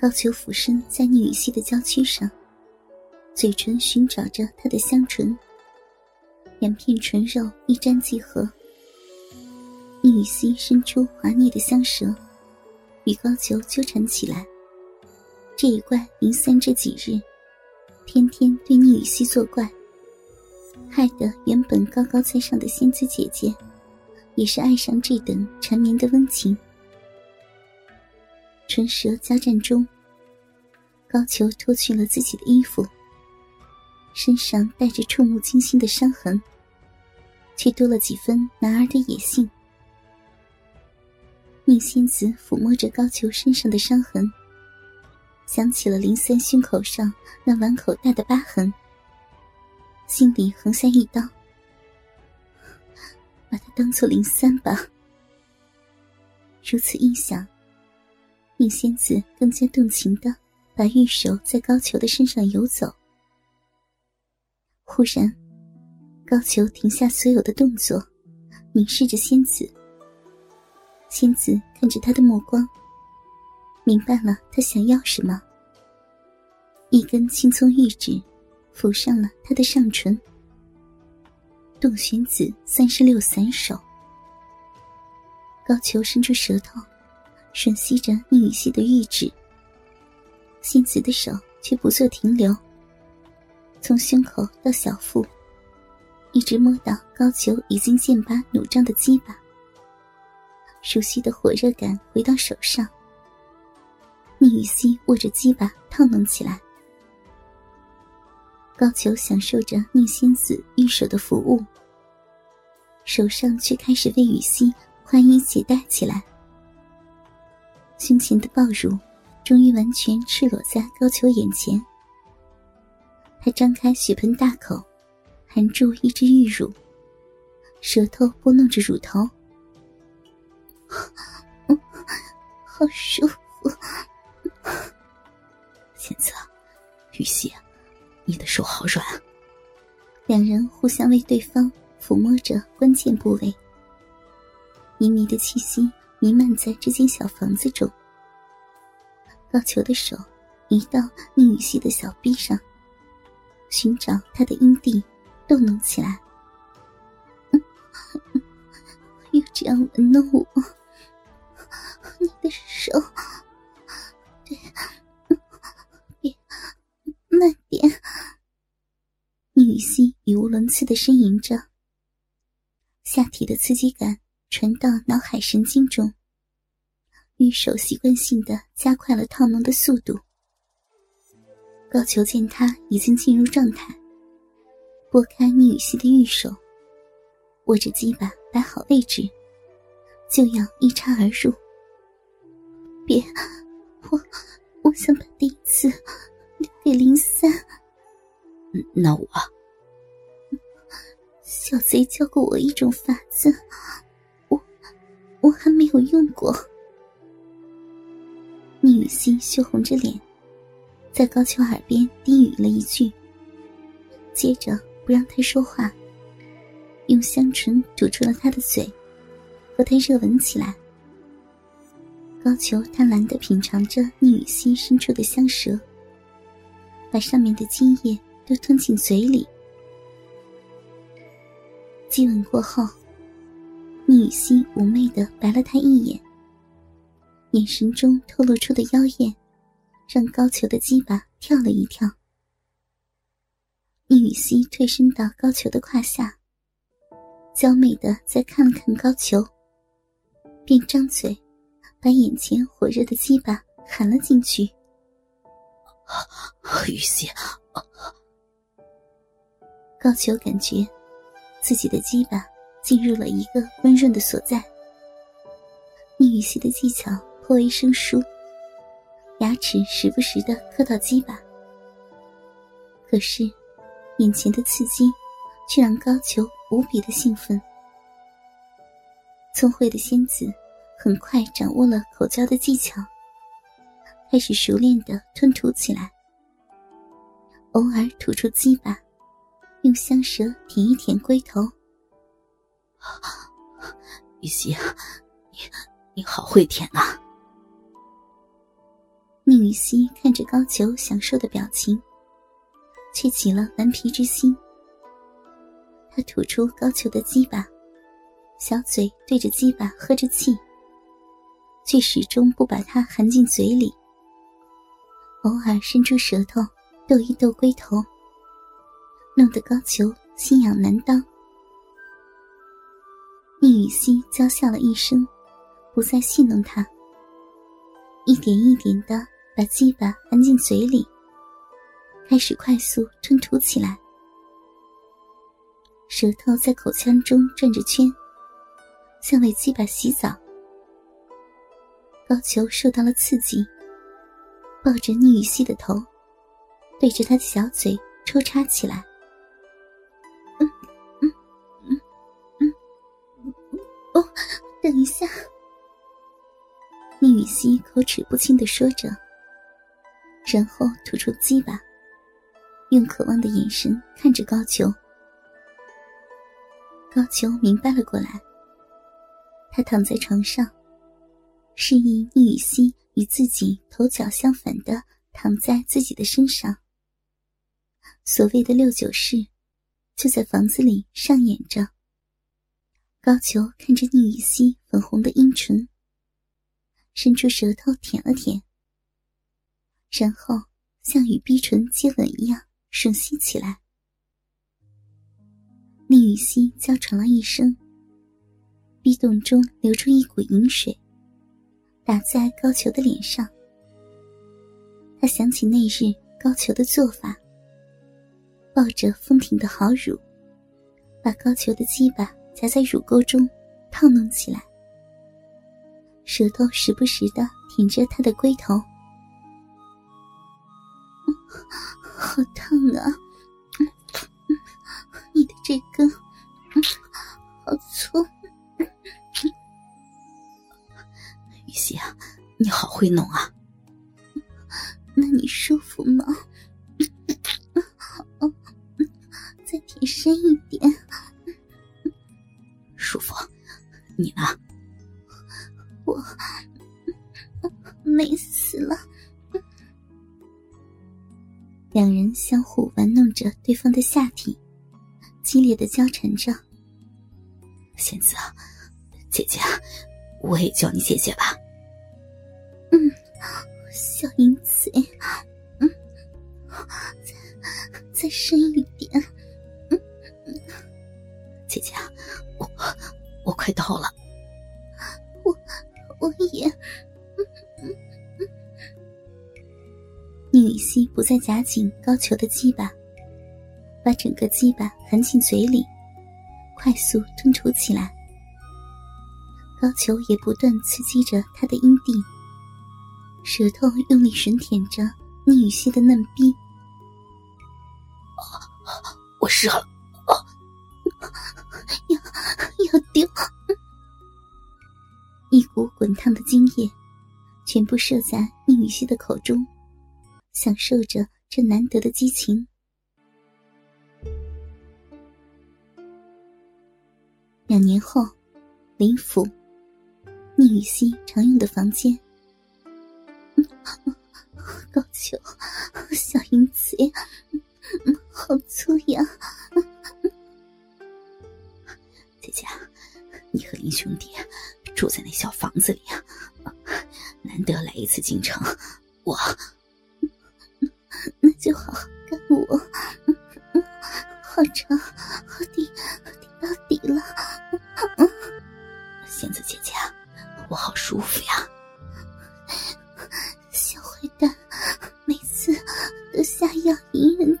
高俅俯身在聂雨熙的娇躯上，嘴唇寻找着她的香唇，两片唇肉一沾即合。聂雨熙伸出滑腻的香舌，与高俅纠缠起来。这一怪林三这几日，天天对聂雨熙作怪，害得原本高高在上的仙子姐姐，也是爱上这等缠绵的温情。唇舌交战中，高俅脱去了自己的衣服，身上带着触目惊心的伤痕，却多了几分男儿的野性。宁仙子抚摸着高俅身上的伤痕，想起了林三胸口上那碗口大的疤痕，心里横下一刀，把他当做林三吧。如此一想。宁仙子更加动情的把玉手在高俅的身上游走。忽然，高俅停下所有的动作，凝视着仙子。仙子看着他的目光，明白了他想要什么。一根青葱玉指抚上了他的上唇。洞玄子三十六散手。高俅伸出舌头。吮吸着宁雨熙的玉指，仙子的手却不做停留，从胸口到小腹，一直摸到高俅已经剑拔弩张的鸡巴。熟悉的火热感回到手上，宁雨熙握着鸡巴烫弄起来。高俅享受着宁仙子玉手的服务，手上却开始为雨熙宽衣解带起来。胸前的暴乳终于完全赤裸在高俅眼前，他张开血盆大口，含住一只玉乳，舌头拨弄着乳头，好舒服。仙子，玉溪，你的手好软。两人互相为对方抚摸着关键部位，迷迷的气息。弥漫在这间小房子中。高俅的手移到宁雨熙的小臂上，寻找他的阴蒂，逗弄起来。又这样玩弄我，你的手，对，别慢点。宁雨熙语无伦次的呻吟着，下体的刺激感。传到脑海神经中，玉手习惯性的加快了套弄的速度。高俅见他已经进入状态，拨开宁雨熙的玉手，握着鸡巴摆好位置，就要一插而入。别，我我想把第一次留给林三。那我，小贼教过我一种法子。我我还没有用过。宁雨欣羞红着脸，在高俅耳边低语了一句，接着不让他说话，用香唇堵住了他的嘴，和他热吻起来。高俅贪婪的品尝着宁雨欣伸出的香舌，把上面的精液都吞进嘴里。激吻过后。宁雨欣妩媚的白了他一眼，眼神中透露出的妖艳，让高俅的鸡巴跳了一跳。宁雨熙退身到高俅的胯下，娇媚的再看了看高俅，便张嘴，把眼前火热的鸡巴含了进去。雨熙，高俅感觉自己的鸡巴。进入了一个温润的所在。宁雨熙的技巧颇为生疏，牙齿时不时的磕到鸡巴。可是，眼前的刺激却让高俅无比的兴奋。聪慧的仙子很快掌握了口交的技巧，开始熟练的吞吐起来，偶尔吐出鸡巴，用香舌舔一舔龟头。玉溪，你你好会舔啊！宁雨熙看着高俅享受的表情，却起了顽皮之心。他吐出高俅的鸡巴，小嘴对着鸡巴喝着气，却始终不把它含进嘴里。偶尔伸出舌头逗一逗龟头，弄得高俅心痒难当。宁雨熙娇笑了一声，不再戏弄他，一点一点的把鸡巴含进嘴里，开始快速吞吐起来。舌头在口腔中转着圈，像为鸡巴洗澡。高俅受到了刺激，抱着宁雨熙的头，对着他的小嘴抽插起来。嗯嗯嗯嗯，哦，等一下。宁雨熙口齿不清的说着，然后吐出鸡巴，用渴望的眼神看着高俅。高俅明白了过来，他躺在床上，示意宁雨熙与自己头脚相反的躺在自己的身上。所谓的六九式，就在房子里上演着。高俅看着宁雨熙粉红的阴唇，伸出舌头舔了舔，然后像与逼唇接吻一样吮吸起来。宁雨熙娇喘了一声，逼洞中流出一股淫水，打在高俅的脸上。他想起那日高俅的做法，抱着丰挺的好乳，把高俅的鸡巴夹在乳沟中，套弄起来，舌头时不时的舔着他的龟头，好烫啊！你的这根，好粗。雨溪啊，你好会弄啊。那你舒服吗？再贴深一点。舒服。你呢？我 美死了。两人相互玩弄着对方的下体。激烈的交缠着，仙子，姐姐，我也叫你姐姐吧。嗯，小淫再夹紧高俅的鸡巴。把整个鸡巴含进嘴里，快速吞吐起来。高俅也不断刺激着他的阴蒂，舌头用力吮舔着宁雨熙的嫩逼。我射了，要要丢！一股滚烫的精液全部射在宁雨熙的口中，享受着这难得的激情。两年后，林府，宁雨熙常用的房间。高俅，小淫贼，好粗呀！姐姐，你和林兄弟住在那小房子里啊，难得来一次京城，我那就好好干我，好长，好顶，顶到底了。仙子姐姐，我好舒服呀！小坏蛋，每次都下药引人